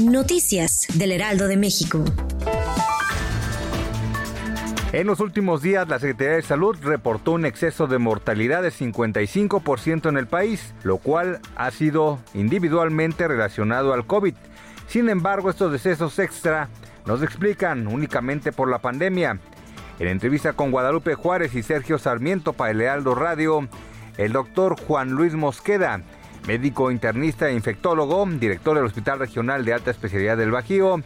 Noticias del Heraldo de México. En los últimos días, la Secretaría de Salud reportó un exceso de mortalidad de 55% en el país, lo cual ha sido individualmente relacionado al COVID. Sin embargo, estos decesos extra no se explican únicamente por la pandemia. En entrevista con Guadalupe Juárez y Sergio Sarmiento para el Heraldo Radio, el doctor Juan Luis Mosqueda, médico internista e infectólogo, director del Hospital Regional de Alta Especialidad del Bajío,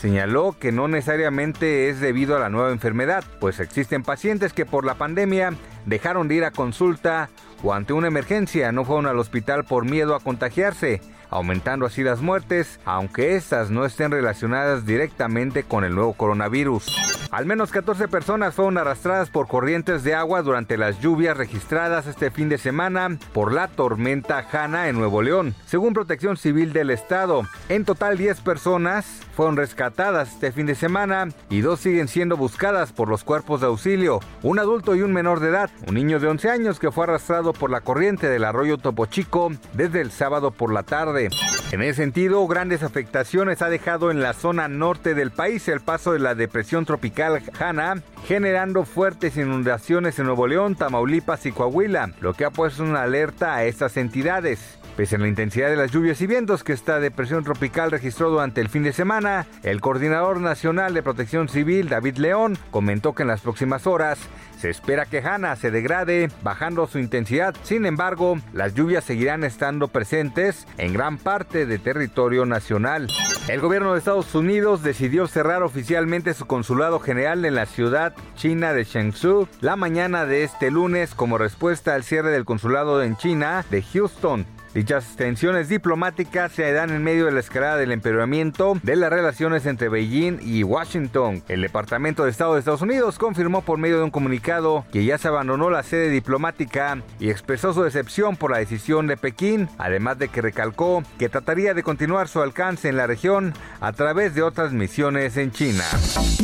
señaló que no necesariamente es debido a la nueva enfermedad, pues existen pacientes que por la pandemia dejaron de ir a consulta o ante una emergencia no fueron al hospital por miedo a contagiarse aumentando así las muertes, aunque estas no estén relacionadas directamente con el nuevo coronavirus. Al menos 14 personas fueron arrastradas por corrientes de agua durante las lluvias registradas este fin de semana por la tormenta Hanna en Nuevo León, según Protección Civil del Estado. En total 10 personas fueron rescatadas este fin de semana y dos siguen siendo buscadas por los cuerpos de auxilio, un adulto y un menor de edad, un niño de 11 años que fue arrastrado por la corriente del arroyo Topo Chico desde el sábado por la tarde. En ese sentido, grandes afectaciones ha dejado en la zona norte del país el paso de la depresión tropical Hanna, generando fuertes inundaciones en Nuevo León, Tamaulipas y Coahuila, lo que ha puesto una alerta a estas entidades. Pese a la intensidad de las lluvias y vientos que esta depresión tropical registró durante el fin de semana, el coordinador nacional de protección civil, David León, comentó que en las próximas horas se espera que Hanna se degrade, bajando su intensidad. Sin embargo, las lluvias seguirán estando presentes en gran parte de territorio nacional. El gobierno de Estados Unidos decidió cerrar oficialmente su consulado general en la ciudad china de Shenzhou la mañana de este lunes como respuesta al cierre del consulado en China de Houston. Dichas tensiones diplomáticas se dan en medio de la escalada del empeoramiento de las relaciones entre Beijing y Washington. El Departamento de Estado de Estados Unidos confirmó por medio de un comunicado que ya se abandonó la sede diplomática y expresó su decepción por la decisión de Pekín, además de que recalcó que trataría de continuar su alcance en la región a través de otras misiones en China.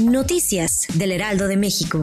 Noticias del Heraldo de México.